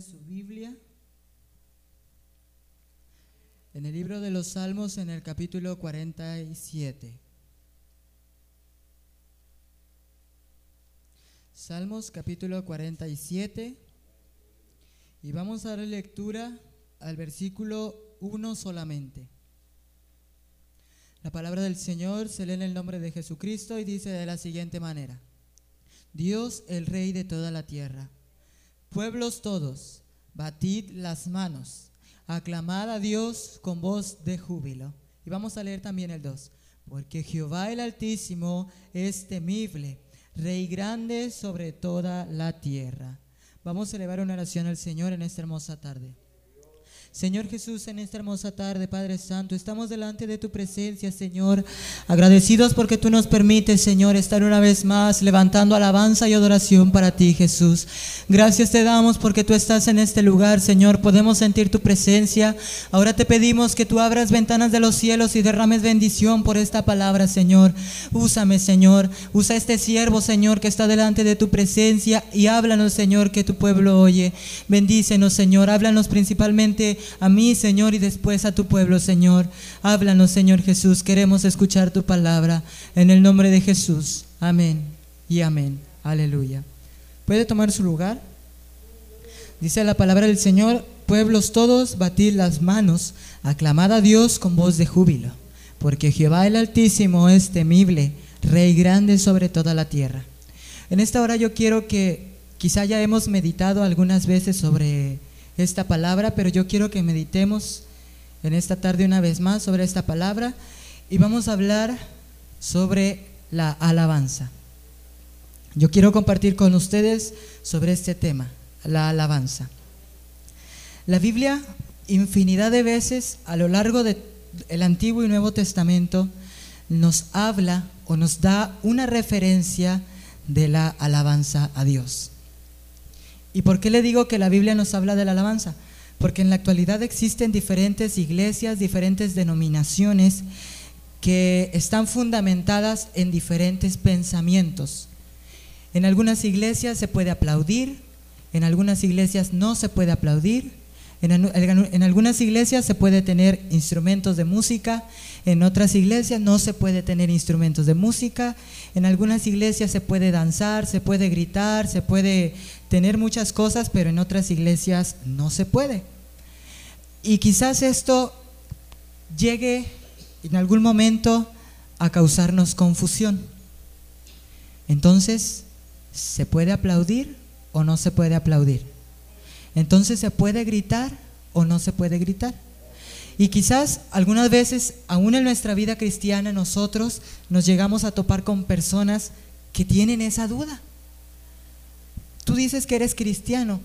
su Biblia en el libro de los Salmos en el capítulo 47. Salmos capítulo 47 y vamos a dar lectura al versículo 1 solamente. La palabra del Señor se lee en el nombre de Jesucristo y dice de la siguiente manera. Dios el Rey de toda la tierra. Pueblos todos, batid las manos, aclamad a Dios con voz de júbilo. Y vamos a leer también el 2. Porque Jehová el Altísimo es temible Rey grande sobre toda la tierra. Vamos a elevar una oración al Señor en esta hermosa tarde. Señor Jesús, en esta hermosa tarde, Padre Santo, estamos delante de tu presencia, Señor, agradecidos porque tú nos permites, Señor, estar una vez más levantando alabanza y adoración para ti, Jesús. Gracias te damos porque tú estás en este lugar, Señor, podemos sentir tu presencia. Ahora te pedimos que tú abras ventanas de los cielos y derrames bendición por esta palabra, Señor. Úsame, Señor, usa este siervo, Señor, que está delante de tu presencia y háblanos, Señor, que tu pueblo oye. Bendícenos, Señor, háblanos principalmente a mí, Señor, y después a tu pueblo, Señor. Háblanos, Señor Jesús. Queremos escuchar tu palabra. En el nombre de Jesús. Amén y amén. Aleluya. ¿Puede tomar su lugar? Dice la palabra del Señor, pueblos todos, batid las manos, aclamad a Dios con voz de júbilo, porque Jehová el Altísimo es temible, Rey grande sobre toda la tierra. En esta hora yo quiero que quizá ya hemos meditado algunas veces sobre esta palabra, pero yo quiero que meditemos en esta tarde una vez más sobre esta palabra y vamos a hablar sobre la alabanza. Yo quiero compartir con ustedes sobre este tema, la alabanza. La Biblia, infinidad de veces a lo largo del Antiguo y Nuevo Testamento, nos habla o nos da una referencia de la alabanza a Dios. ¿Y por qué le digo que la Biblia nos habla de la alabanza? Porque en la actualidad existen diferentes iglesias, diferentes denominaciones que están fundamentadas en diferentes pensamientos. En algunas iglesias se puede aplaudir, en algunas iglesias no se puede aplaudir, en, algunas iglesias se puede tener instrumentos de música, en otras iglesias no se puede tener instrumentos de música, en algunas iglesias se puede danzar, se puede gritar, se puede tener muchas cosas, pero en otras iglesias no se puede. Y quizás esto llegue en algún momento a causarnos confusión. Entonces, ¿se puede aplaudir o no se puede aplaudir? Entonces, ¿se puede gritar o no se puede gritar? Y quizás algunas veces, aún en nuestra vida cristiana, nosotros nos llegamos a topar con personas que tienen esa duda. Tú dices que eres cristiano.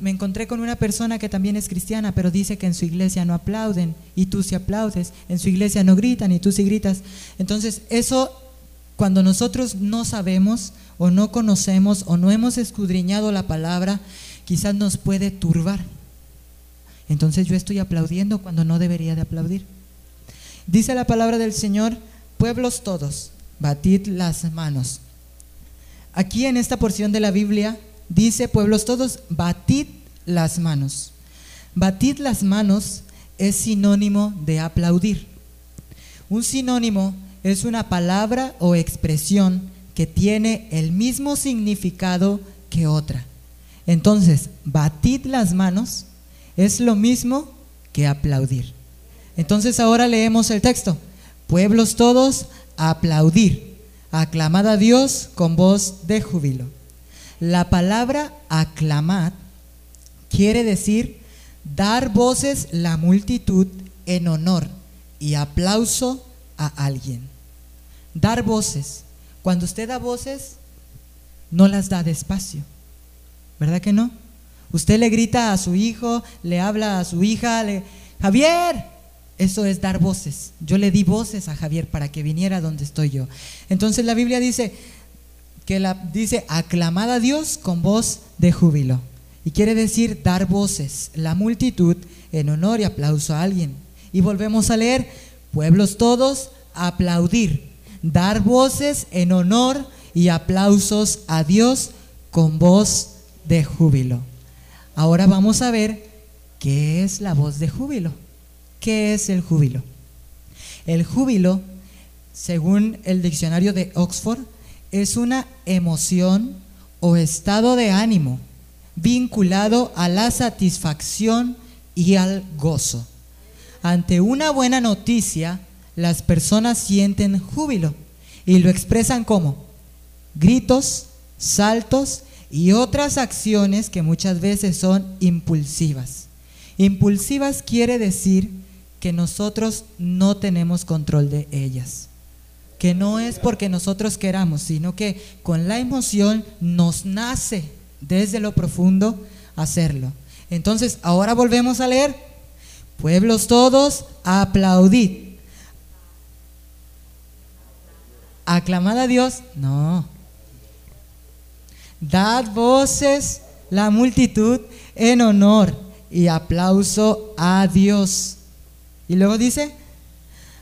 Me encontré con una persona que también es cristiana, pero dice que en su iglesia no aplauden y tú sí aplaudes. En su iglesia no gritan y tú sí gritas. Entonces, eso, cuando nosotros no sabemos o no conocemos o no hemos escudriñado la palabra, quizás nos puede turbar. Entonces yo estoy aplaudiendo cuando no debería de aplaudir. Dice la palabra del Señor, pueblos todos, batid las manos. Aquí en esta porción de la Biblia dice, pueblos todos, batid las manos. Batid las manos es sinónimo de aplaudir. Un sinónimo es una palabra o expresión que tiene el mismo significado que otra. Entonces, batid las manos es lo mismo que aplaudir. Entonces ahora leemos el texto. Pueblos todos, aplaudir. Aclamad a Dios con voz de júbilo. La palabra aclamad quiere decir dar voces la multitud en honor y aplauso a alguien. Dar voces. Cuando usted da voces, no las da despacio ¿verdad que no? Usted le grita a su hijo, le habla a su hija, le, Javier, eso es dar voces. Yo le di voces a Javier para que viniera donde estoy yo. Entonces la Biblia dice que la dice aclamad a Dios con voz de júbilo. Y quiere decir dar voces, la multitud en honor y aplauso a alguien. Y volvemos a leer, pueblos todos, aplaudir, dar voces en honor y aplausos a Dios con voz de júbilo. Ahora vamos a ver qué es la voz de júbilo. ¿Qué es el júbilo? El júbilo, según el diccionario de Oxford, es una emoción o estado de ánimo vinculado a la satisfacción y al gozo. Ante una buena noticia, las personas sienten júbilo y lo expresan como gritos, saltos y otras acciones que muchas veces son impulsivas. Impulsivas quiere decir que nosotros no tenemos control de ellas. Que no es porque nosotros queramos, sino que con la emoción nos nace desde lo profundo hacerlo. Entonces, ahora volvemos a leer. Pueblos todos, aplaudid. Aclamad a Dios. No. Dad voces la multitud en honor y aplauso a Dios. Y luego dice,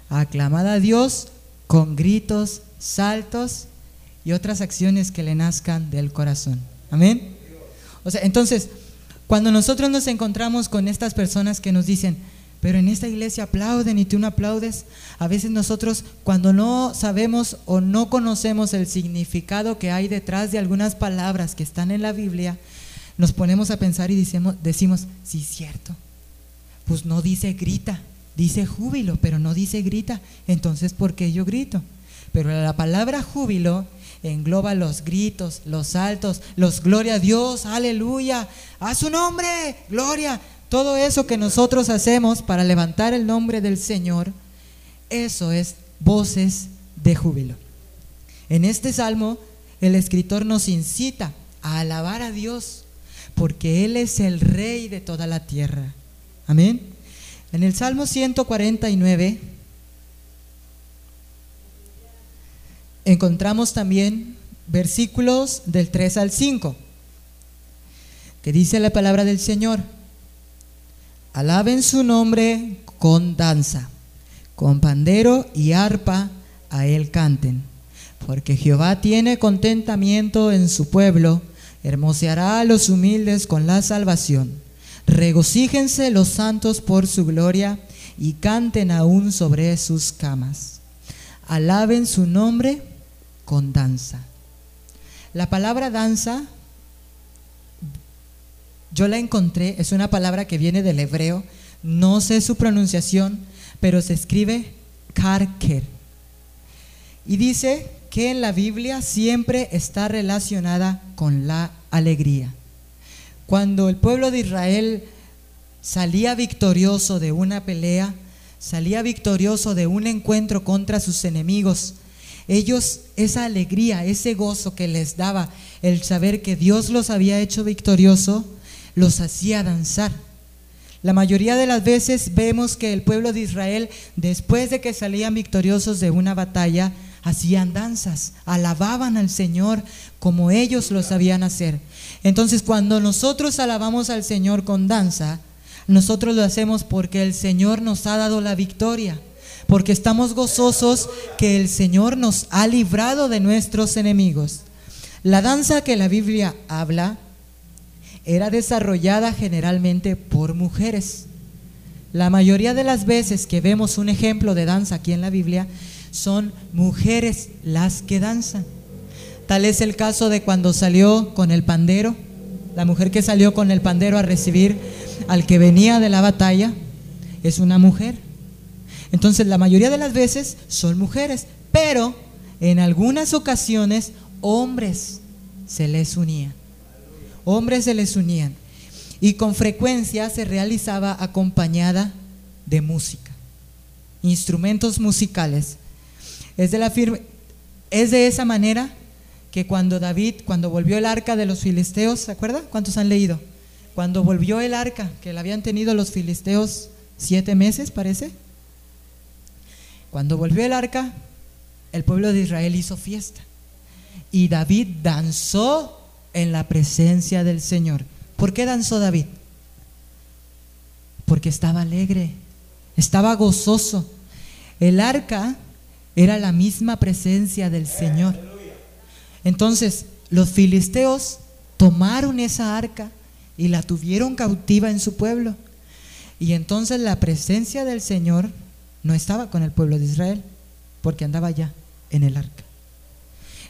aclamad a Dios con gritos, saltos y otras acciones que le nazcan del corazón. Amén. O sea, entonces, cuando nosotros nos encontramos con estas personas que nos dicen, pero en esta iglesia aplauden y tú no aplaudes, a veces nosotros cuando no sabemos o no conocemos el significado que hay detrás de algunas palabras que están en la Biblia, nos ponemos a pensar y decimos, decimos sí, cierto, pues no dice grita, dice júbilo, pero no dice grita, entonces ¿por qué yo grito? Pero la palabra júbilo engloba los gritos, los saltos, los gloria a Dios, aleluya, a su nombre, gloria. Todo eso que nosotros hacemos para levantar el nombre del Señor, eso es voces de júbilo. En este salmo, el escritor nos incita a alabar a Dios, porque Él es el rey de toda la tierra. Amén. En el Salmo 149 encontramos también versículos del 3 al 5, que dice la palabra del Señor, alaben su nombre con danza, con pandero y arpa a él canten, porque Jehová tiene contentamiento en su pueblo, hermoseará a los humildes con la salvación. Regocíjense los santos por su gloria y canten aún sobre sus camas. Alaben su nombre con danza. La palabra danza, yo la encontré, es una palabra que viene del hebreo, no sé su pronunciación, pero se escribe karker. Y dice que en la Biblia siempre está relacionada con la alegría. Cuando el pueblo de Israel salía victorioso de una pelea, salía victorioso de un encuentro contra sus enemigos, ellos esa alegría, ese gozo que les daba el saber que Dios los había hecho victorioso, los hacía danzar. La mayoría de las veces vemos que el pueblo de Israel, después de que salían victoriosos de una batalla, hacían danzas, alababan al Señor como ellos lo sabían hacer. Entonces cuando nosotros alabamos al Señor con danza, nosotros lo hacemos porque el Señor nos ha dado la victoria porque estamos gozosos que el Señor nos ha librado de nuestros enemigos. La danza que la Biblia habla era desarrollada generalmente por mujeres. La mayoría de las veces que vemos un ejemplo de danza aquí en la Biblia son mujeres las que danzan. Tal es el caso de cuando salió con el pandero, la mujer que salió con el pandero a recibir al que venía de la batalla, es una mujer. Entonces la mayoría de las veces son mujeres, pero en algunas ocasiones hombres se les unían. Hombres se les unían. Y con frecuencia se realizaba acompañada de música, instrumentos musicales. Es de, la es de esa manera que cuando David, cuando volvió el arca de los filisteos, ¿se acuerda? ¿Cuántos han leído? Cuando volvió el arca, que la habían tenido los filisteos siete meses, parece, cuando volvió el arca, el pueblo de Israel hizo fiesta. Y David danzó en la presencia del Señor. ¿Por qué danzó David? Porque estaba alegre, estaba gozoso. El arca era la misma presencia del Señor. Entonces, los filisteos tomaron esa arca, y la tuvieron cautiva en su pueblo. Y entonces la presencia del Señor no estaba con el pueblo de Israel, porque andaba ya en el arca.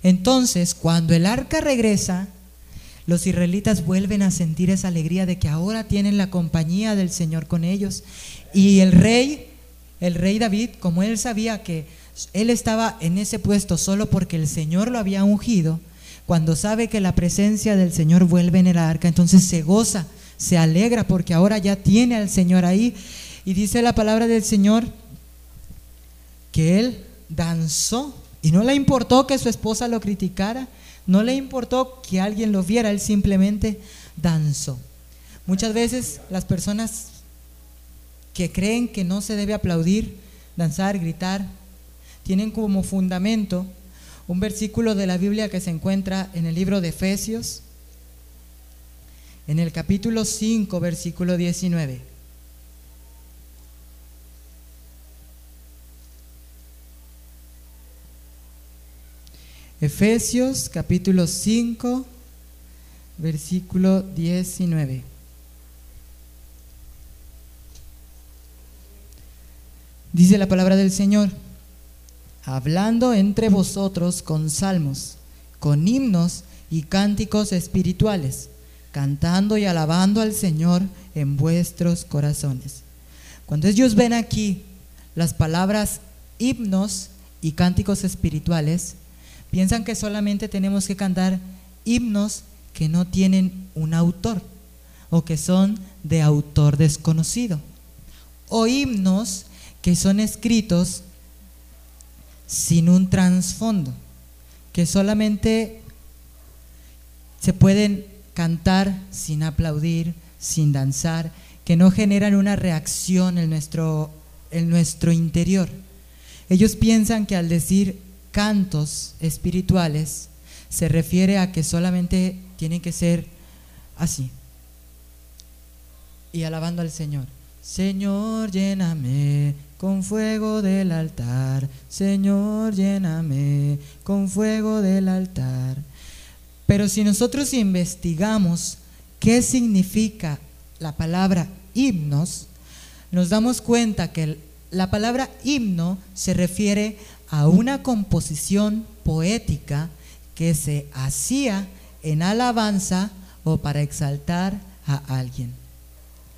Entonces, cuando el arca regresa, los israelitas vuelven a sentir esa alegría de que ahora tienen la compañía del Señor con ellos. Y el rey, el rey David, como él sabía que él estaba en ese puesto solo porque el Señor lo había ungido, cuando sabe que la presencia del Señor vuelve en el arca, entonces se goza, se alegra porque ahora ya tiene al Señor ahí. Y dice la palabra del Señor que él danzó y no le importó que su esposa lo criticara, no le importó que alguien lo viera, él simplemente danzó. Muchas veces las personas que creen que no se debe aplaudir, danzar, gritar, tienen como fundamento un versículo de la Biblia que se encuentra en el libro de Efesios, en el capítulo 5, versículo 19. Efesios capítulo 5, versículo 19. Dice la palabra del Señor hablando entre vosotros con salmos, con himnos y cánticos espirituales, cantando y alabando al Señor en vuestros corazones. Cuando ellos ven aquí las palabras himnos y cánticos espirituales, piensan que solamente tenemos que cantar himnos que no tienen un autor o que son de autor desconocido, o himnos que son escritos sin un trasfondo, que solamente se pueden cantar sin aplaudir, sin danzar, que no generan una reacción en nuestro, en nuestro interior. Ellos piensan que al decir cantos espirituales se refiere a que solamente tienen que ser así y alabando al Señor. Señor, lléname con fuego del altar. Señor, lléname con fuego del altar. Pero si nosotros investigamos qué significa la palabra himnos, nos damos cuenta que la palabra himno se refiere a una composición poética que se hacía en alabanza o para exaltar a alguien.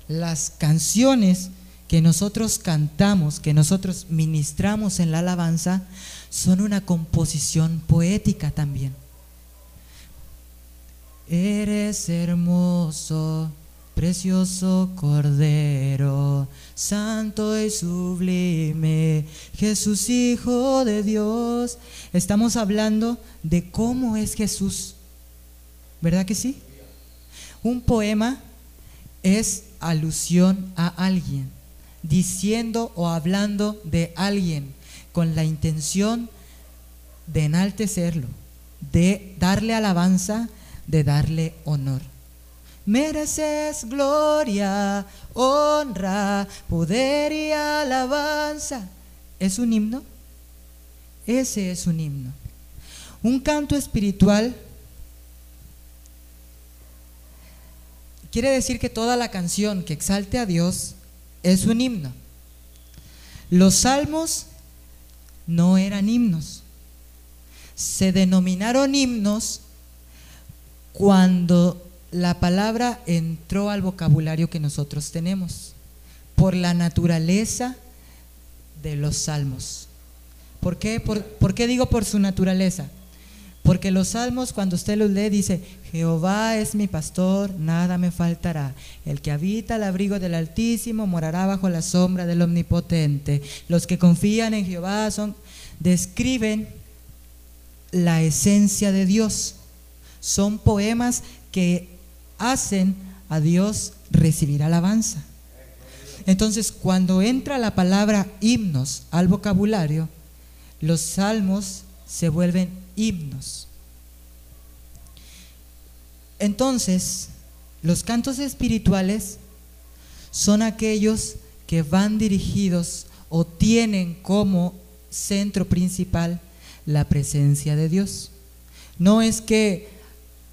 Las canciones que nosotros cantamos, que nosotros ministramos en la alabanza, son una composición poética también. Eres hermoso, precioso Cordero, santo y sublime, Jesús Hijo de Dios. Estamos hablando de cómo es Jesús. ¿Verdad que sí? Un poema es alusión a alguien diciendo o hablando de alguien con la intención de enaltecerlo, de darle alabanza, de darle honor. Mereces gloria, honra, poder y alabanza. ¿Es un himno? Ese es un himno. Un canto espiritual quiere decir que toda la canción que exalte a Dios es un himno. Los salmos no eran himnos. Se denominaron himnos cuando la palabra entró al vocabulario que nosotros tenemos, por la naturaleza de los salmos. ¿Por qué, por, ¿por qué digo por su naturaleza? Porque los salmos, cuando usted los lee, dice, Jehová es mi pastor, nada me faltará. El que habita al abrigo del Altísimo morará bajo la sombra del Omnipotente. Los que confían en Jehová son, describen la esencia de Dios. Son poemas que hacen a Dios recibir alabanza. Entonces, cuando entra la palabra himnos al vocabulario, los salmos se vuelven himnos. Entonces, los cantos espirituales son aquellos que van dirigidos o tienen como centro principal la presencia de Dios. No es que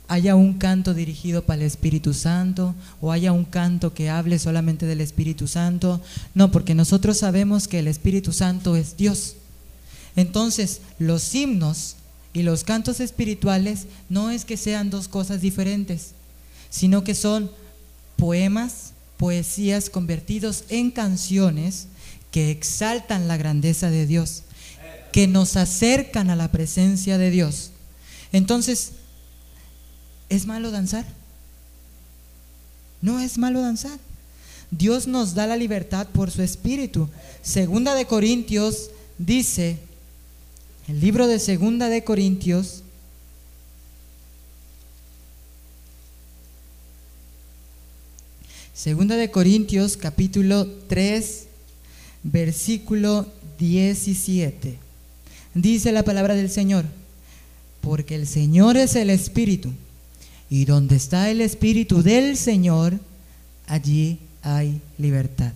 haya un canto dirigido para el Espíritu Santo o haya un canto que hable solamente del Espíritu Santo. No, porque nosotros sabemos que el Espíritu Santo es Dios. Entonces, los himnos y los cantos espirituales no es que sean dos cosas diferentes, sino que son poemas, poesías convertidos en canciones que exaltan la grandeza de Dios, que nos acercan a la presencia de Dios. Entonces, ¿Es malo danzar? No es malo danzar. Dios nos da la libertad por su espíritu. Segunda de Corintios dice, el libro de Segunda de Corintios, Segunda de Corintios capítulo 3, versículo 17. Dice la palabra del Señor, porque el Señor es el Espíritu y donde está el Espíritu del Señor, allí hay libertad.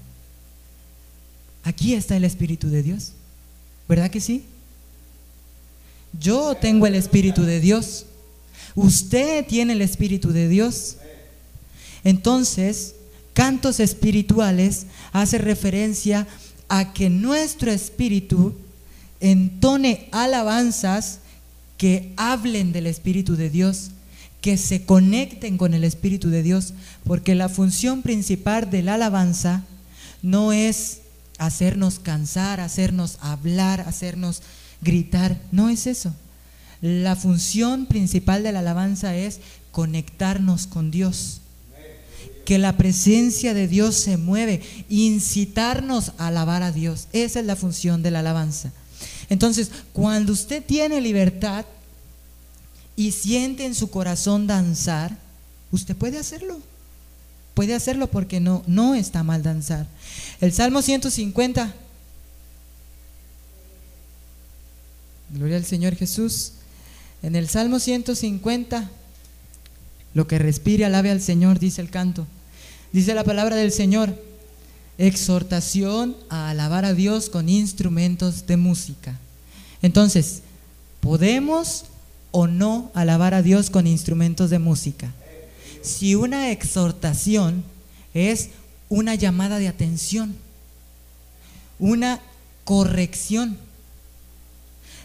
Aquí está el Espíritu de Dios. ¿Verdad que sí? Yo tengo el Espíritu de Dios. Usted tiene el Espíritu de Dios. Entonces, cantos espirituales hace referencia a que nuestro espíritu entone alabanzas que hablen del Espíritu de Dios que se conecten con el Espíritu de Dios, porque la función principal de la alabanza no es hacernos cansar, hacernos hablar, hacernos gritar, no es eso. La función principal de la alabanza es conectarnos con Dios. Que la presencia de Dios se mueve, incitarnos a alabar a Dios. Esa es la función de la alabanza. Entonces, cuando usted tiene libertad, y siente en su corazón danzar, usted puede hacerlo. Puede hacerlo porque no, no está mal danzar. El Salmo 150. Gloria al Señor Jesús. En el Salmo 150, lo que respire, alabe al Señor, dice el canto. Dice la palabra del Señor, exhortación a alabar a Dios con instrumentos de música. Entonces, podemos o no alabar a Dios con instrumentos de música. Si una exhortación es una llamada de atención, una corrección.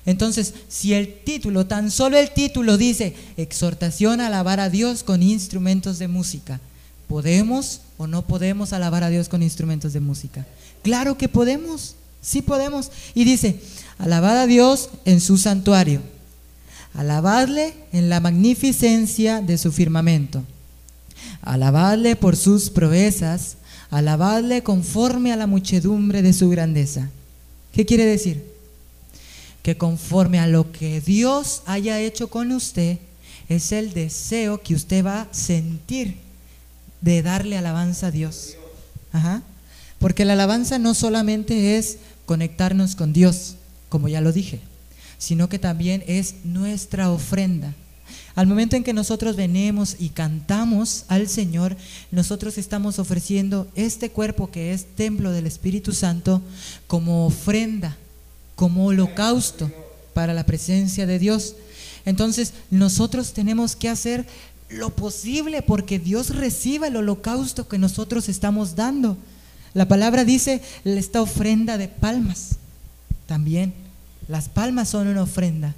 Entonces, si el título, tan solo el título dice exhortación a alabar a Dios con instrumentos de música, ¿podemos o no podemos alabar a Dios con instrumentos de música? Claro que podemos, sí podemos. Y dice, alabad a Dios en su santuario Alabadle en la magnificencia de su firmamento. Alabadle por sus proezas. Alabadle conforme a la muchedumbre de su grandeza. ¿Qué quiere decir? Que conforme a lo que Dios haya hecho con usted, es el deseo que usted va a sentir de darle alabanza a Dios. Porque la alabanza no solamente es conectarnos con Dios, como ya lo dije sino que también es nuestra ofrenda. Al momento en que nosotros venimos y cantamos al Señor, nosotros estamos ofreciendo este cuerpo que es templo del Espíritu Santo como ofrenda, como holocausto para la presencia de Dios. Entonces nosotros tenemos que hacer lo posible porque Dios reciba el holocausto que nosotros estamos dando. La palabra dice esta ofrenda de palmas también. Las palmas son una ofrenda.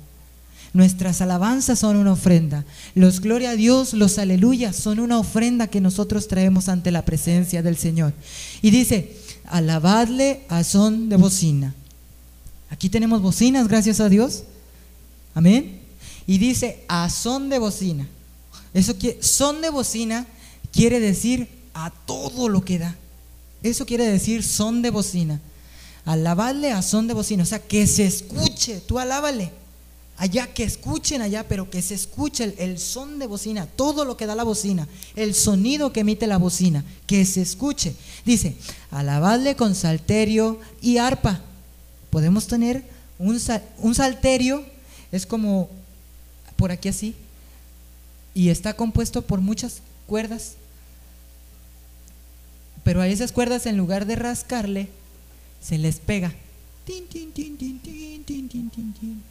Nuestras alabanzas son una ofrenda. Los gloria a Dios, los aleluyas son una ofrenda que nosotros traemos ante la presencia del Señor. Y dice, alabadle a son de bocina. Aquí tenemos bocinas, gracias a Dios. Amén. Y dice, a son de bocina. Eso que son de bocina quiere decir a todo lo que da. Eso quiere decir son de bocina. Alabadle a son de bocina, o sea, que se escuche, tú alábale. Allá que escuchen allá, pero que se escuche el, son de bocina, todo lo que da la bocina, el sonido que emite la bocina, que se escuche. Dice, alabadle con salterio y arpa. Podemos tener un, un salterio, es como por aquí así, y está compuesto por muchas cuerdas, pero a esas cuerdas en lugar de rascarle, se les pega.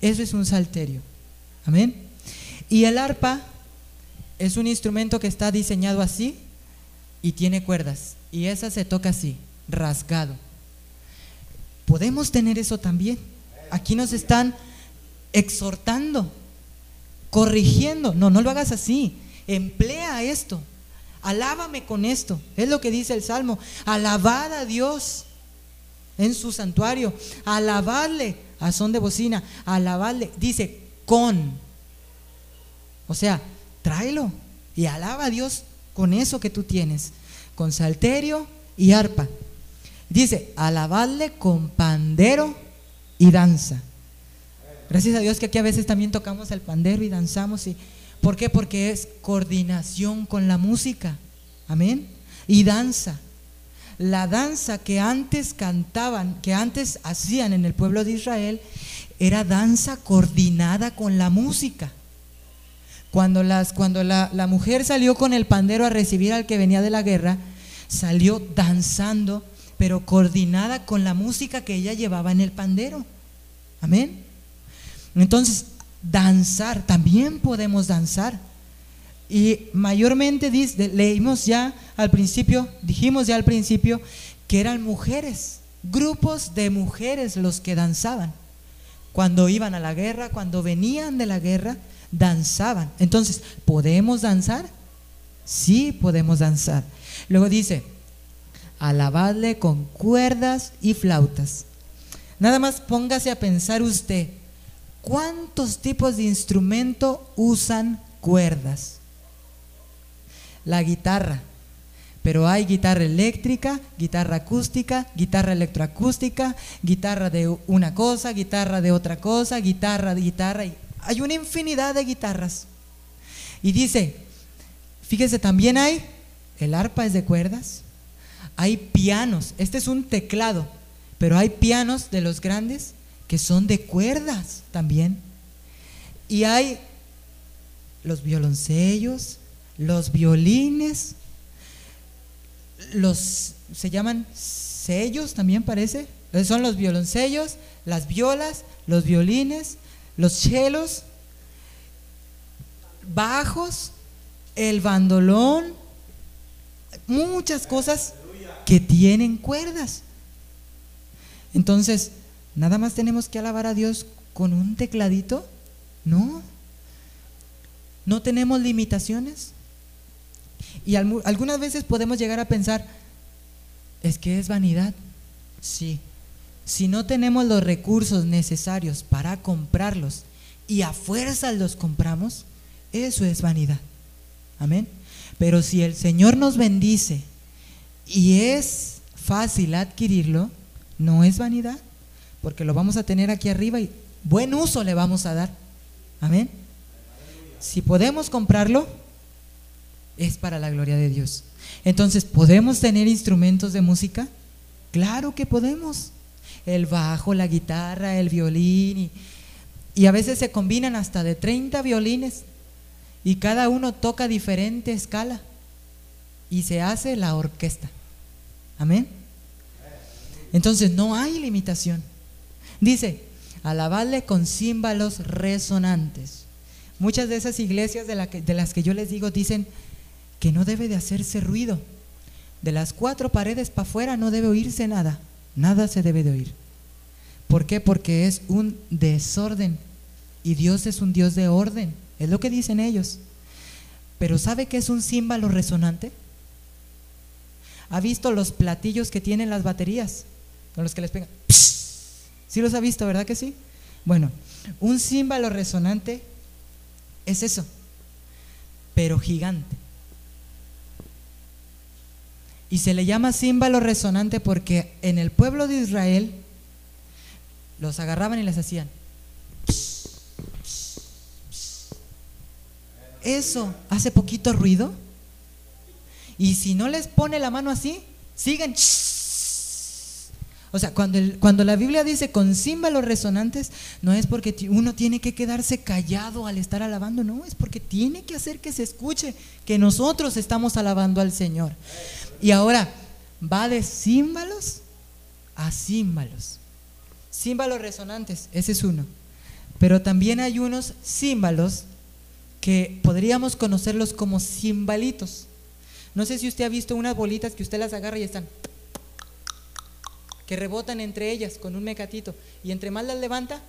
Eso es un salterio. Amén. Y el arpa es un instrumento que está diseñado así y tiene cuerdas. Y esa se toca así, rasgado. Podemos tener eso también. Aquí nos están exhortando, corrigiendo. No, no lo hagas así. Emplea esto. Alábame con esto. Es lo que dice el Salmo. Alabad a Dios en su santuario. Alabadle a son de bocina. Alabadle. Dice con. O sea, tráelo y alaba a Dios con eso que tú tienes. Con salterio y arpa. Dice, alabadle con pandero y danza. Gracias a Dios que aquí a veces también tocamos el pandero y danzamos. Y, ¿Por qué? Porque es coordinación con la música. Amén. Y danza. La danza que antes cantaban, que antes hacían en el pueblo de Israel, era danza coordinada con la música. Cuando, las, cuando la, la mujer salió con el pandero a recibir al que venía de la guerra, salió danzando pero coordinada con la música que ella llevaba en el pandero. Amén. Entonces, danzar, también podemos danzar. Y mayormente leímos ya al principio, dijimos ya al principio, que eran mujeres, grupos de mujeres los que danzaban. Cuando iban a la guerra, cuando venían de la guerra, danzaban. Entonces, ¿podemos danzar? Sí, podemos danzar. Luego dice, alabadle con cuerdas y flautas. Nada más póngase a pensar usted, ¿cuántos tipos de instrumento usan cuerdas? La guitarra, pero hay guitarra eléctrica, guitarra acústica, guitarra electroacústica, guitarra de una cosa, guitarra de otra cosa, guitarra de guitarra. Hay una infinidad de guitarras. Y dice, fíjese, también hay, el arpa es de cuerdas, hay pianos, este es un teclado, pero hay pianos de los grandes que son de cuerdas también. Y hay los violoncellos, los violines, los se llaman sellos también parece. Son los violoncellos, las violas, los violines, los chelos, bajos, el bandolón, muchas cosas que tienen cuerdas. Entonces, nada más tenemos que alabar a Dios con un tecladito. No. No tenemos limitaciones. Y algunas veces podemos llegar a pensar, es que es vanidad. Sí. Si no tenemos los recursos necesarios para comprarlos y a fuerza los compramos, eso es vanidad. Amén. Pero si el Señor nos bendice y es fácil adquirirlo, no es vanidad, porque lo vamos a tener aquí arriba y buen uso le vamos a dar. Amén. Si podemos comprarlo, es para la gloria de Dios. Entonces, ¿podemos tener instrumentos de música? Claro que podemos. El bajo, la guitarra, el violín. Y, a veces se combinan hasta de 30 violines y cada uno toca diferente escala y se hace la orquesta. Amén. Entonces no hay limitación. Dice, alabarle con címbalos resonantes. Muchas de esas iglesias de, las que yo les digo dicen que no debe de hacerse ruido. De las cuatro paredes para afuera no debe oírse nada. Nada se debe de oír. ¿Por qué? Porque es un desorden. Y Dios es un Dios de orden. Es lo que dicen ellos. Pero ¿sabe qué es un címbalo resonante? ¿Ha visto los platillos que tienen las baterías? Con los que les pegan. ¿Sí los ha visto, verdad que sí? Bueno, un címbalo resonante es eso, pero gigante. Y se le llama címbalo resonante porque en el pueblo de Israel los agarraban y les hacían. Eso hace poquito ruido. Y si no les pone la mano así, siguen. O sea, cuando, cuando la Biblia dice con címbalos resonantes, no es porque uno tiene que quedarse callado al estar alabando, no, es porque tiene que hacer que se escuche que nosotros estamos alabando al Señor. Y ahora, va de címbalos a címbalos. Címbalos resonantes, ese es uno. Pero también hay unos címbalos que podríamos conocerlos como cimbalitos. No sé si usted ha visto unas bolitas que usted las agarra y están que rebotan entre ellas con un mecatito y entre más las levanta,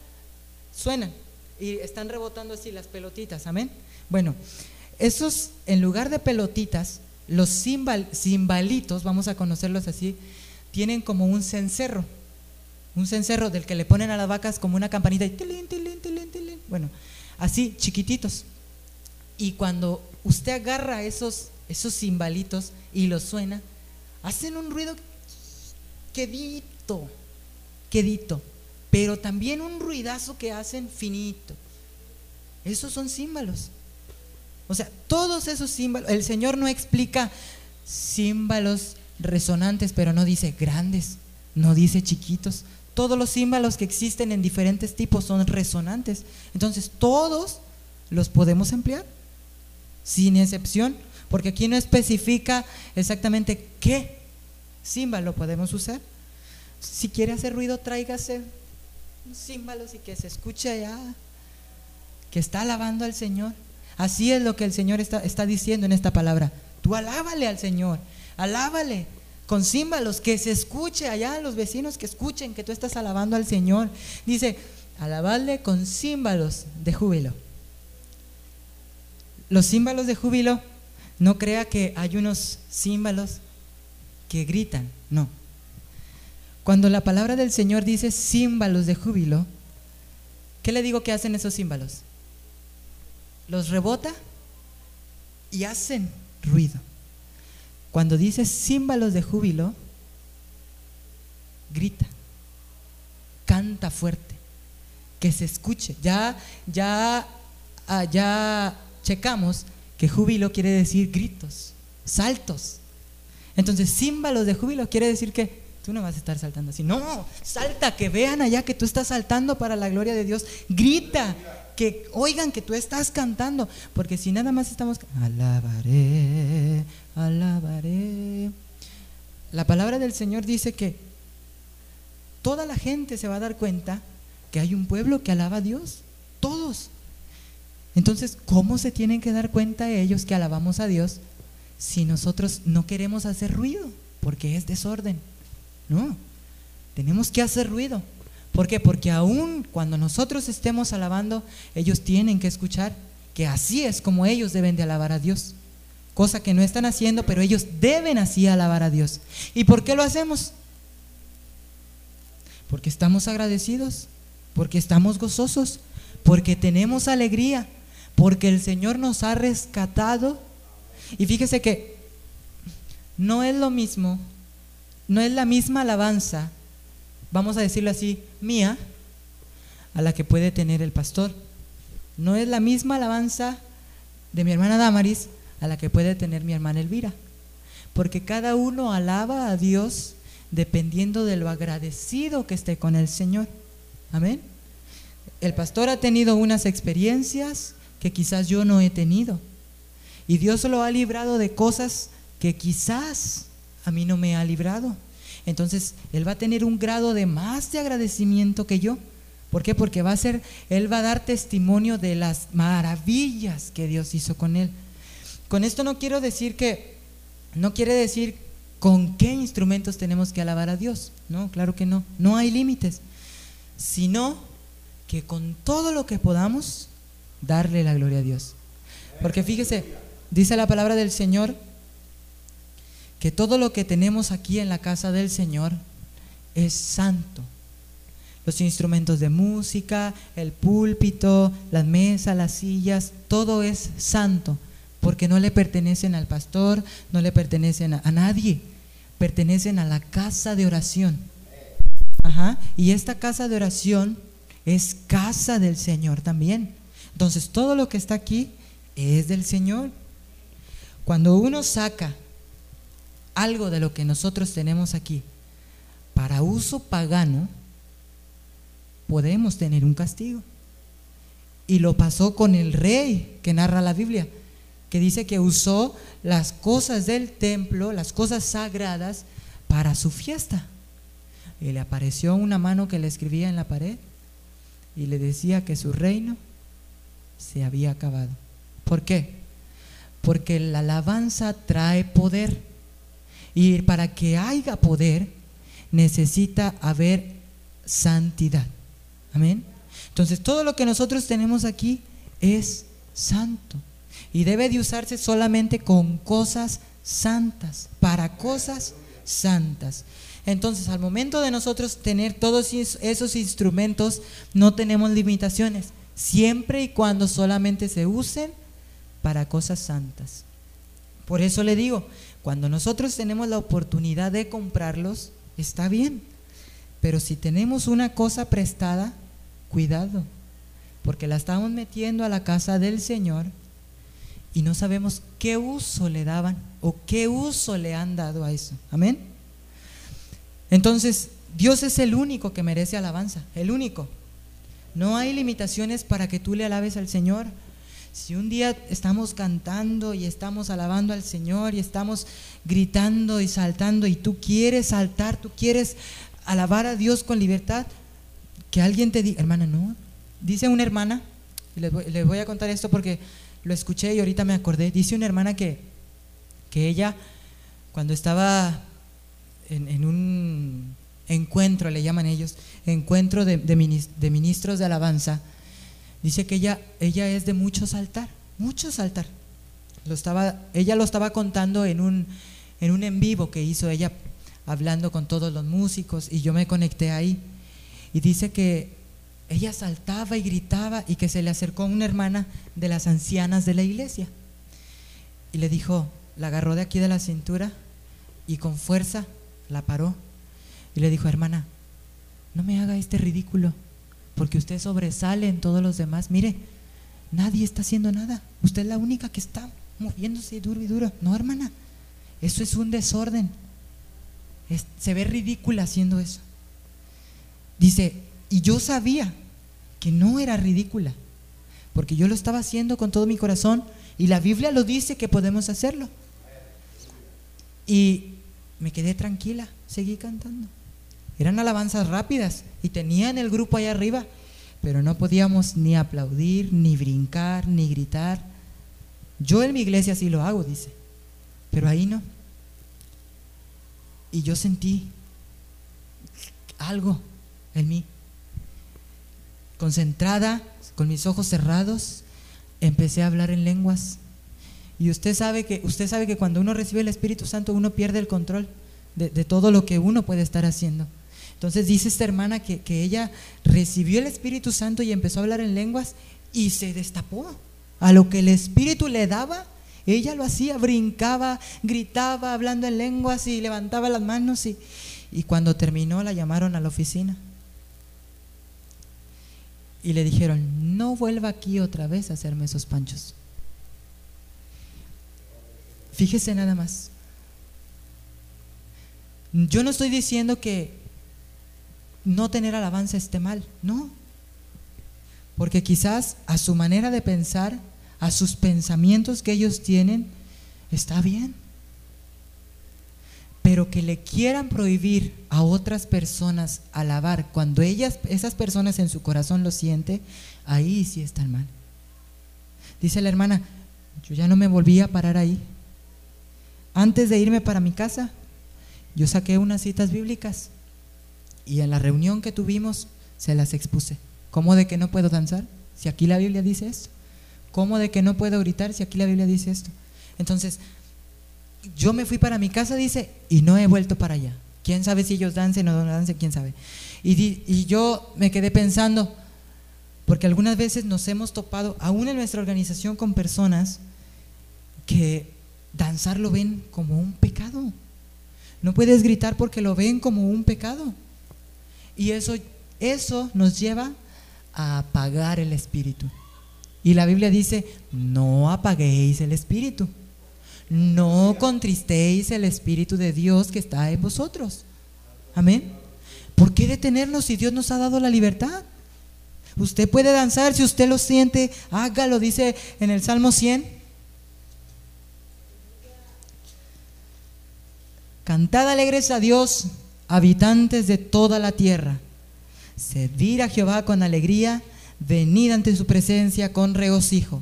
suenan y están rebotando así las pelotitas, amén. Bueno, esos en lugar de pelotitas, los cimbalitos, vamos a conocerlos así, tienen como un cencerro, un cencerro del que le ponen a las vacas como una campanita y tilín, tilín, tilín, tilín. bueno, así chiquititos. Y cuando usted agarra esos esos cimbalitos y los suena, hacen un ruido quedito, quedito, pero también un ruidazo que hacen finito. Esos son címbalos. O sea, todos esos címbalos, el Señor no explica címbalos resonantes, pero no dice grandes, no dice chiquitos. Todos los címbalos que existen en diferentes tipos son resonantes. Entonces, todos los podemos emplear, sin excepción, porque aquí no especifica exactamente qué címbalo podemos usar. Si quiere hacer ruido, tráigase un címbalo y que se escuche allá, que está alabando al Señor. Así es lo que el Señor está, diciendo en esta palabra. Tú alábale al Señor, alábale con címbalos, que se escuche allá los vecinos que escuchen que tú estás alabando al Señor. Dice, alabadle con címbalos de júbilo. Los címbalos de júbilo, no crea que hay unos címbalos que gritan, no. Cuando la palabra del Señor dice címbalos de júbilo, ¿qué le digo que hacen esos címbalos? Los rebota y hacen ruido. Cuando dice címbalos de júbilo, grita, canta fuerte, que se escuche. Ya, ya, ah, ya checamos que júbilo quiere decir gritos, saltos. Entonces, címbalos de júbilo quiere decir que tú no vas a estar saltando así. No, salta, que vean allá que tú estás saltando para la gloria de Dios. Grita, que oigan que tú estás cantando. Porque si nada más estamos, alabaré, alabaré. La palabra del Señor dice que toda la gente se va a dar cuenta que hay un pueblo que alaba a Dios. Todos. Entonces, ¿cómo se tienen que dar cuenta ellos que alabamos a Dios si nosotros no queremos hacer ruido? Porque es desorden. No, tenemos que hacer ruido. ¿Por qué? Porque aún cuando nosotros estemos alabando, ellos tienen que escuchar que así es como ellos deben de alabar a Dios. Cosa que no están haciendo, pero ellos deben así alabar a Dios. ¿Y por qué lo hacemos? Porque estamos agradecidos, porque estamos gozosos, porque tenemos alegría, porque el Señor nos ha rescatado. Y fíjese que no es lo mismo, no es la misma alabanza, vamos a decirlo así, mía, a la que puede tener el pastor. No es la misma alabanza de mi hermana Damaris a la que puede tener mi hermana Elvira. Porque cada uno alaba a Dios dependiendo de lo agradecido que esté con el Señor. Amén. El pastor ha tenido unas experiencias que quizás yo no he tenido. Y Dios lo ha librado de cosas que quizás a mí no me ha librado. Entonces, Él va a tener un grado de más de agradecimiento que yo. ¿Por qué? Porque va a ser, Él va a dar testimonio de las maravillas que Dios hizo con Él. Con esto no quiero decir que, no quiere decir con qué instrumentos tenemos que alabar a Dios. No, claro que no. No hay límites. Sino que con todo lo que podamos, darle la gloria a Dios. Porque fíjese, dice la palabra del Señor que todo lo que tenemos aquí en la casa del Señor es santo. Los instrumentos de música, el púlpito, las mesas, las sillas, todo es santo, porque no le pertenecen al pastor, no le pertenecen a, nadie, pertenecen a la casa de oración. Ajá. Y esta casa de oración es casa del Señor también. Entonces todo lo que está aquí es del Señor. Cuando uno saca algo de lo que nosotros tenemos aquí para uso pagano, podemos tener un castigo. Y lo pasó con el rey que narra la Biblia, que dice que usó las cosas del templo, las cosas sagradas, para su fiesta. Y le apareció una mano que le escribía en la pared y le decía que su reino se había acabado. ¿Por qué? Porque la alabanza trae poder. Y para que haya poder, necesita haber santidad. Amén. Entonces, todo lo que nosotros tenemos aquí es santo. Y debe de usarse solamente con cosas santas, para cosas santas. Entonces, al momento de nosotros tener todos esos instrumentos, no tenemos limitaciones, siempre y cuando solamente se usen para cosas santas. Por eso le digo, cuando nosotros tenemos la oportunidad de comprarlos, está bien. Pero si tenemos una cosa prestada, cuidado, porque la estamos metiendo a la casa del Señor y no sabemos qué uso le daban o qué uso le han dado a eso. Amén. Entonces, Dios es el único que merece alabanza, el único. No hay limitaciones para que tú le alabes al Señor. Si un día estamos cantando y estamos alabando al Señor y estamos gritando y saltando y tú quieres saltar, tú quieres alabar a Dios con libertad, que alguien te diga, hermana, no. Dice una hermana, voy, les voy a contar esto porque lo escuché y ahorita me acordé, dice una hermana que, que ella, cuando estaba en, un encuentro, le llaman ellos, encuentro de, ministros de alabanza, dice que ella, ella es de mucho saltar, mucho saltar. Lo estaba, ella lo estaba contando en un, en un en vivo que hizo ella hablando con todos los músicos y yo me conecté ahí. Y dice que ella saltaba y gritaba y que se le acercó una hermana de las ancianas de la iglesia. Y le dijo, la agarró de aquí de la cintura y con fuerza la paró. Y le dijo, hermana, no me haga este ridículo, porque usted sobresale en todos los demás. Mire, nadie está haciendo nada. Usted es la única que está moviéndose duro y duro. No, hermana, eso es un desorden. se ve ridícula haciendo eso. Dice, y yo sabía que no era ridícula, porque yo lo estaba haciendo con todo mi corazón y la Biblia lo dice que podemos hacerlo. Y me quedé tranquila, seguí cantando. Eran alabanzas rápidas y tenían el grupo ahí arriba, pero no podíamos ni aplaudir, ni brincar, ni gritar. Yo en mi iglesia sí lo hago, dice, pero ahí no. Y yo sentí algo en mí concentrada, con mis ojos cerrados, empecé a hablar en lenguas. Y usted sabe que, usted sabe que cuando uno recibe el Espíritu Santo, uno pierde el control de, todo lo que uno puede estar haciendo. Entonces dice esta hermana que, que, ella recibió el Espíritu Santo y empezó a hablar en lenguas y se destapó. A lo que el Espíritu le daba, ella lo hacía, brincaba, gritaba, hablando en lenguas y levantaba las manos y, y cuando terminó la llamaron a la oficina y le dijeron, no vuelva aquí otra vez a hacerme esos panchos. Fíjese nada más. Yo no estoy diciendo que no tener alabanza esté mal, no. Porque quizás a su manera de pensar, a sus pensamientos que ellos tienen, está bien pero que le quieran prohibir a otras personas alabar cuando ellas, esas personas en su corazón lo sienten, ahí sí están mal. Dice la hermana, yo ya no me volví a parar ahí. Antes de irme para mi casa, yo saqué unas citas bíblicas y en la reunión que tuvimos se las expuse. ¿Cómo de que no puedo danzar? Si aquí la Biblia dice esto. ¿Cómo de que no puedo gritar si aquí la Biblia dice esto? Entonces, yo me fui para mi casa, dice, y no he vuelto para allá. ¿Quién sabe si ellos dancen o no dancen? ¿Quién sabe? Y, y yo me quedé pensando, porque algunas veces nos hemos topado, aún en nuestra organización, con personas que danzar lo ven como un pecado. No puedes gritar porque lo ven como un pecado. Y eso, eso nos lleva a apagar el espíritu. Y la Biblia dice, no apaguéis el espíritu no contristéis el Espíritu de Dios que está en vosotros. Amén. ¿Por qué detenernos si Dios nos ha dado la libertad? Usted puede danzar si usted lo siente, hágalo, dice en el Salmo 100. Cantad alegres a Dios, habitantes de toda la tierra. Servir a Jehová con alegría, venid ante su presencia con regocijo.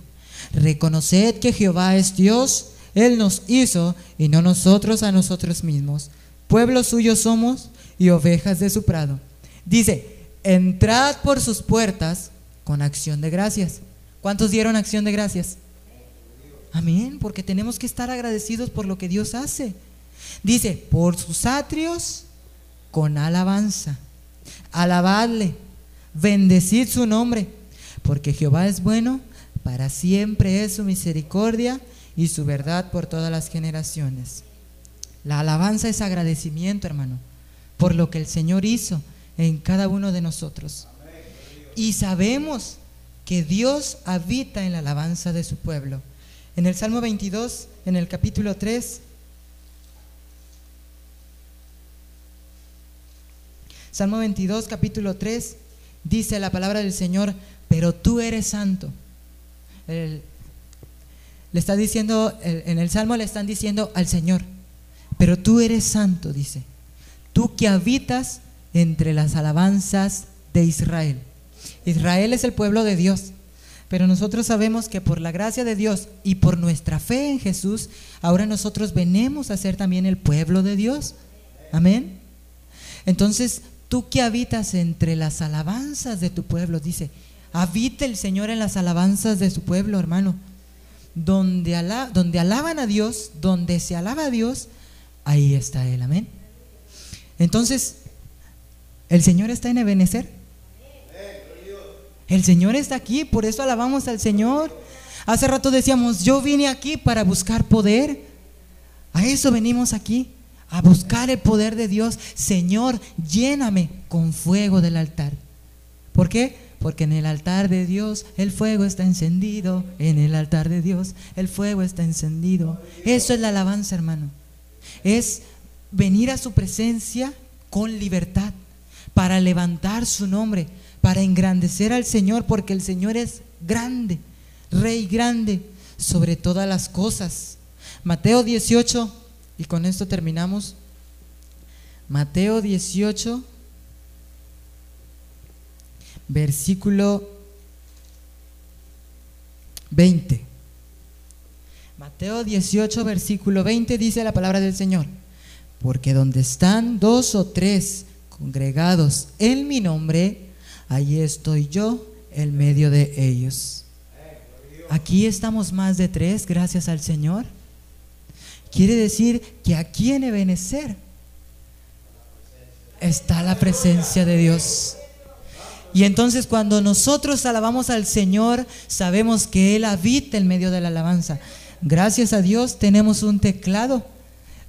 reconoced que Jehová es Dios, Él nos hizo y no nosotros a nosotros mismos. Pueblo suyo somos y ovejas de su prado. Dice, entrad por sus puertas con acción de gracias. ¿Cuántos dieron acción de gracias? Amén, porque tenemos que estar agradecidos por lo que Dios hace. Dice, por sus atrios con alabanza. Alabadle, bendecid su nombre, porque Jehová es bueno, para siempre es su misericordia y su verdad por todas las generaciones. La alabanza es agradecimiento, hermano, por lo que el Señor hizo en cada uno de nosotros. Y sabemos que Dios habita en la alabanza de su pueblo. En el Salmo 22, en el capítulo 3, Salmo 22, capítulo 3, dice la palabra del Señor, pero tú eres santo. le está diciendo, en el Salmo le están diciendo al Señor, pero tú eres santo, dice, tú que habitas entre las alabanzas de Israel. Israel es el pueblo de Dios, pero nosotros sabemos que por la gracia de Dios y por nuestra fe en Jesús, ahora nosotros venimos a ser también el pueblo de Dios. Amén. Entonces, tú que habitas entre las alabanzas de tu pueblo, dice, habita el Señor en las alabanzas de su pueblo, hermano. Donde, donde alaban a Dios, donde se alaba a Dios, ahí está Él, amén. Entonces, el Señor está en Ebenezer. El Señor está aquí, por eso alabamos al Señor. Hace rato decíamos, yo vine aquí para buscar poder. A eso venimos aquí, a buscar el poder de Dios. Señor, lléname con fuego del altar. ¿Por qué? Porque en el altar de Dios el fuego está encendido. En el altar de Dios el fuego está encendido. Eso es la alabanza, hermano. Es venir a su presencia con libertad para levantar su nombre, para engrandecer al Señor, porque el Señor es grande, Rey grande sobre todas las cosas. Mateo 18, y con esto terminamos. Mateo 18, versículo 20. Mateo 18, versículo 20 dice la palabra del Señor, porque donde están dos o tres congregados en mi nombre, ahí estoy yo en medio de ellos. Aquí estamos más de tres, gracias al Señor. Quiere decir que aquí en Ebenezer está la presencia de Dios. Y entonces cuando nosotros alabamos al Señor, sabemos que Él habita en medio de la alabanza. Gracias a Dios tenemos un teclado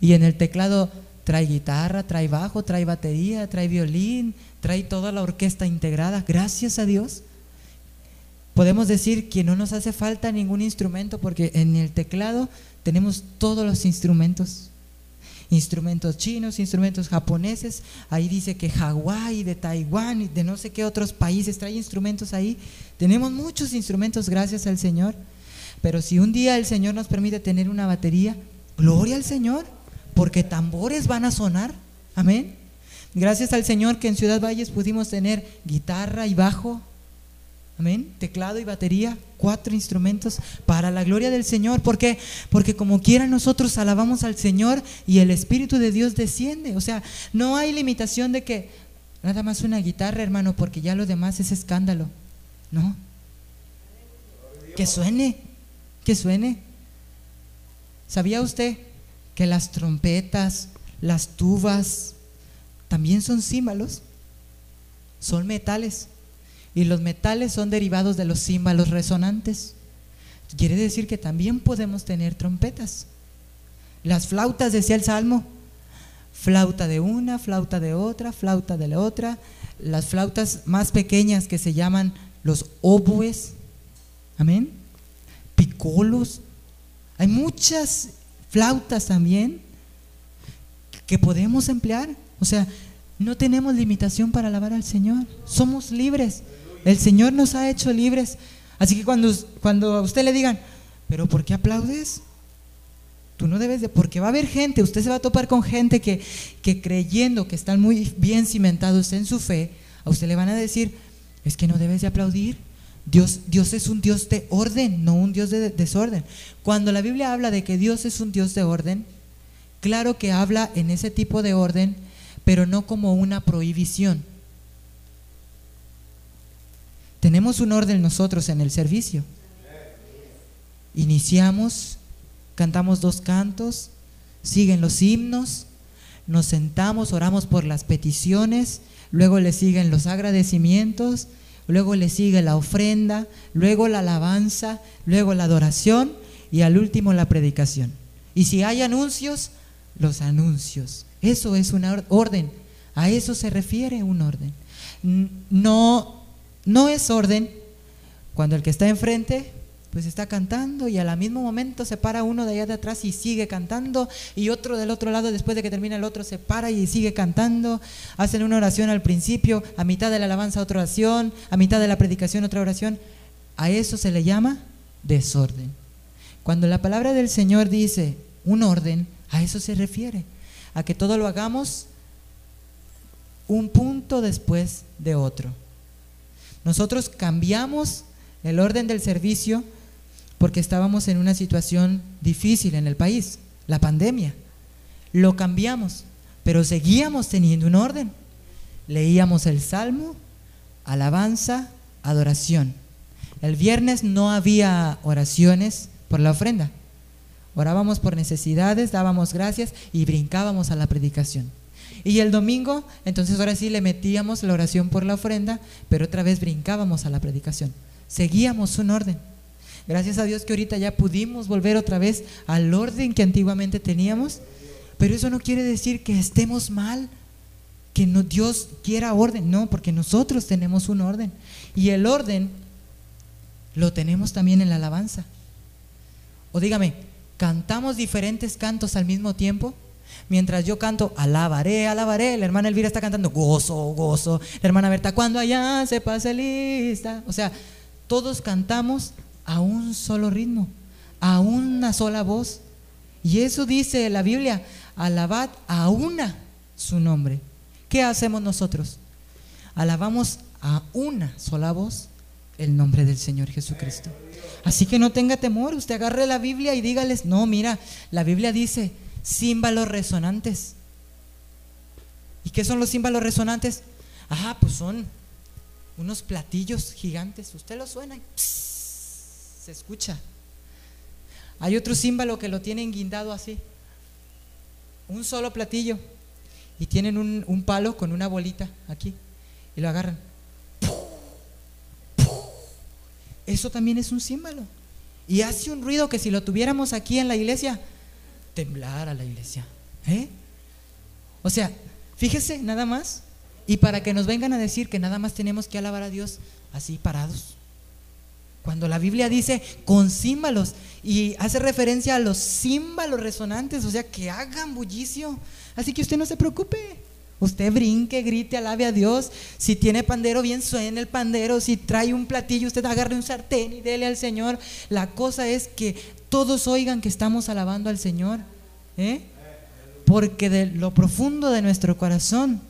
y en el teclado Trae guitarra, trae bajo, trae batería, trae violín, trae toda la orquesta integrada. Gracias a Dios. Podemos decir que no nos hace falta ningún instrumento porque en el teclado tenemos todos los instrumentos. Instrumentos chinos, instrumentos japoneses. Ahí dice que Hawái, de Taiwán, y de no sé qué otros países trae instrumentos ahí. Tenemos muchos instrumentos, gracias al Señor. Pero si un día el Señor nos permite tener una batería, gloria al Señor porque tambores van a sonar. Amén. Gracias al Señor que en Ciudad Valles pudimos tener guitarra y bajo. Amén. Teclado y batería, cuatro instrumentos para la gloria del Señor. ¿Por qué? Porque como quiera nosotros alabamos al Señor y el Espíritu de Dios desciende. O sea, no hay limitación de que nada más una guitarra, hermano, porque ya lo demás es escándalo. No. Que suene, que suene. ¿Sabía usted que las trompetas, las tubas, también son címbalos, son metales. Y los metales son derivados de los címbalos resonantes. Quiere decir que también podemos tener trompetas. Las flautas, decía el Salmo, flauta de una, flauta de otra, flauta de la otra. Las flautas más pequeñas que se llaman los oboes, amén, picolos. Hay muchas flautas también que podemos emplear. O sea, no tenemos limitación para alabar al Señor. Somos libres. El Señor nos ha hecho libres. Así que cuando, cuando a usted le digan, pero ¿por qué aplaudes? Tú no debes de, porque va a haber gente, usted se va a topar con gente que, que creyendo que están muy bien cimentados en su fe, a usted le van a decir, es que no debes de aplaudir, Dios, Dios es un Dios de orden, no un Dios de desorden. Cuando la Biblia habla de que Dios es un Dios de orden, claro que habla en ese tipo de orden, pero no como una prohibición. Tenemos un orden nosotros en el servicio. Iniciamos, cantamos dos cantos, siguen los himnos, nos sentamos, oramos por las peticiones, luego le siguen los agradecimientos, luego le sigue la ofrenda, luego la alabanza, luego la adoración y al último la predicación. Y si hay anuncios, los anuncios. Eso es una orden. A eso se refiere un orden. No, no es orden cuando el que está enfrente pues está cantando y al mismo momento se para uno de allá de atrás y sigue cantando y otro del otro lado después de que termina el otro se para y sigue cantando. Hacen una oración al principio, a mitad de la alabanza otra oración, a mitad de la predicación otra oración. A eso se le llama desorden. Cuando la palabra del Señor dice un orden, a eso se refiere, a que todo lo hagamos un punto después de otro. Nosotros cambiamos el orden del servicio porque estábamos en una situación difícil en el país, la pandemia. Lo cambiamos, pero seguíamos teniendo un orden. Leíamos el salmo, alabanza, adoración. El viernes no había oraciones por la ofrenda. Orábamos por necesidades, dábamos gracias y brincábamos a la predicación. Y el domingo, entonces ahora sí le metíamos la oración por la ofrenda, pero otra vez brincábamos a la predicación. Seguíamos un orden. Gracias a Dios que ahorita ya pudimos volver otra vez al orden que antiguamente teníamos, pero eso no quiere decir que estemos mal, que no, Dios quiera orden, no, porque nosotros tenemos un orden. Y el orden lo tenemos también en la alabanza. O dígame, ¿cantamos diferentes cantos al mismo tiempo? Mientras yo canto, alabaré, alabaré, la hermana Elvira está cantando gozo, gozo, la hermana Berta, cuando allá se pase lista. O sea, todos cantamos a un solo ritmo, a una sola voz. Y eso dice la Biblia, alabad a una su nombre. ¿Qué hacemos nosotros? Alabamos a una sola voz el nombre del Señor Jesucristo. Así que no tenga temor, usted agarre la Biblia y dígales, no, mira, la Biblia dice címbalos resonantes. ¿Y qué son los címbalos resonantes? Ah, pues son unos platillos gigantes. Usted lo suena y se escucha. Hay otro címbalo que lo tienen guindado así. Un solo platillo. Y tienen un, un palo con una bolita aquí. Y lo agarran. Eso también es un címbalo. Y hace un ruido que si lo tuviéramos aquí en la iglesia, temblara la iglesia. ¿Eh? O sea, fíjese nada más. Y para que nos vengan a decir que nada más tenemos que alabar a Dios así parados. Cuando la Biblia dice con címbalos y hace referencia a los címbalos resonantes, o sea, que hagan bullicio. Así que usted no se preocupe. Usted brinque, grite, alabe a Dios. Si tiene pandero, bien suene el pandero. Si trae un platillo, usted agarre un sartén y dele al Señor. La cosa es que todos oigan que estamos alabando al Señor. ¿eh? Porque de lo profundo de nuestro corazón,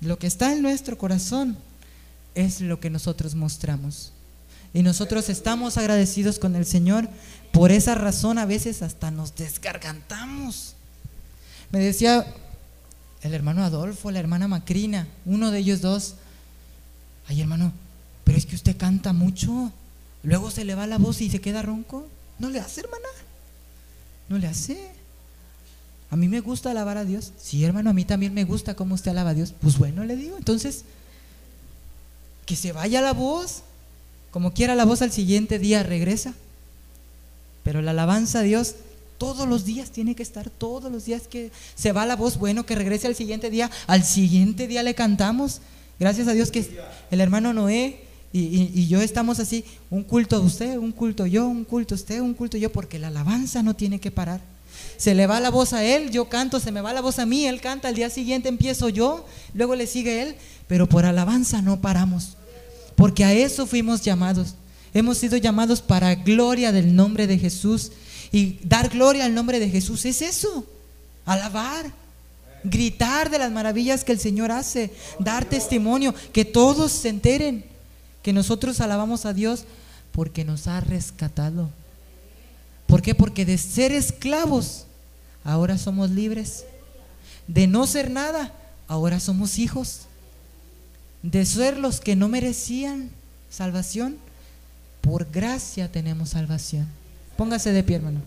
lo que está en nuestro corazón, es lo que nosotros mostramos. Y nosotros estamos agradecidos con el Señor. Por esa razón a veces hasta nos desgargantamos. Me decía el hermano Adolfo, la hermana Macrina, uno de ellos dos. Ay, hermano, pero es que usted canta mucho. Luego se le va la voz y se queda ronco. ¿No le hace, hermana? ¿No le hace? A mí me gusta alabar a Dios. Sí, hermano, a mí también me gusta cómo usted alaba a Dios. Pues bueno, le digo. Entonces, que se vaya la voz. Como quiera la voz al siguiente día regresa. Pero la alabanza a Dios todos los días tiene que estar, todos los días que se va la voz, bueno, que regrese al siguiente día, al siguiente día le cantamos. Gracias a Dios que el hermano Noé y, yo estamos así, un culto usted, un culto yo, un culto usted, un culto yo, porque la alabanza no tiene que parar. Se le va la voz a él, yo canto, se me va la voz a mí, él canta, al día siguiente empiezo yo, luego le sigue él, pero por alabanza no paramos porque a eso fuimos llamados. Hemos sido llamados para gloria del nombre de Jesús. Y dar gloria al nombre de Jesús es eso, alabar, gritar de las maravillas que el Señor hace, dar testimonio, que todos se enteren que nosotros alabamos a Dios porque nos ha rescatado. ¿Por qué? Porque de ser esclavos, ahora somos libres. De no ser nada, ahora somos hijos. De ser los que no merecían salvación, por gracia tenemos salvación. Póngase de pie, hermano.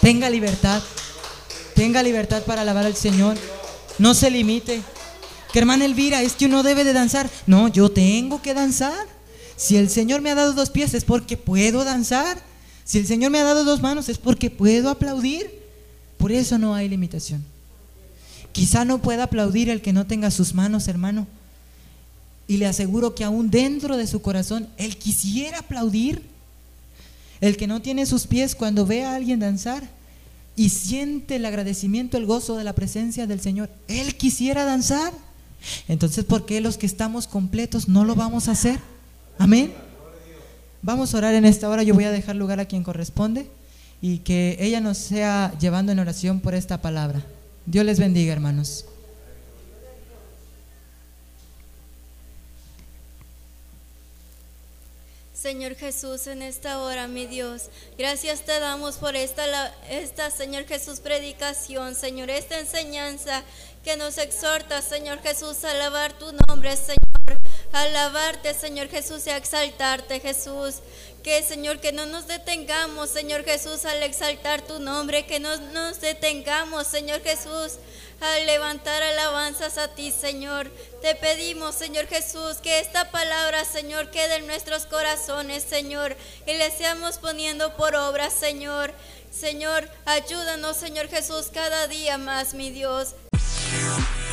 Tenga libertad. Tenga libertad para alabar al Señor. No se limite. Que hermana Elvira, es que uno debe de danzar. No, yo tengo que danzar. Si el Señor me ha dado dos pies es porque puedo danzar. Si el Señor me ha dado dos manos es porque puedo aplaudir. Por eso no hay limitación. Quizá no pueda aplaudir el que no tenga sus manos, hermano. Y le aseguro que aún dentro de su corazón, él quisiera aplaudir. El que no tiene sus pies cuando ve a alguien danzar y siente el agradecimiento, el gozo de la presencia del Señor, él quisiera danzar. Entonces, ¿por qué los que estamos completos no lo vamos a hacer? Amén. Vamos a orar en esta hora. Yo voy a dejar lugar a quien corresponde y que ella nos sea llevando en oración por esta palabra. Dios les bendiga, hermanos. Señor Jesús, en esta hora, mi Dios. Gracias te damos por esta, esta, Señor Jesús, predicación, Señor, esta enseñanza que nos exhorta, Señor Jesús, a alabar tu nombre, Señor. A alabarte, Señor Jesús, y a exaltarte, Jesús. Que, Señor, que no nos detengamos, Señor Jesús, al exaltar tu nombre. Que no nos detengamos, Señor Jesús, al levantar alabanzas a ti, Señor. Te pedimos, Señor Jesús, que esta palabra, Señor, quede en nuestros corazones, Señor, y le seamos poniendo por obra, Señor. Señor, ayúdanos, Señor Jesús, cada día más, mi Dios. Bye.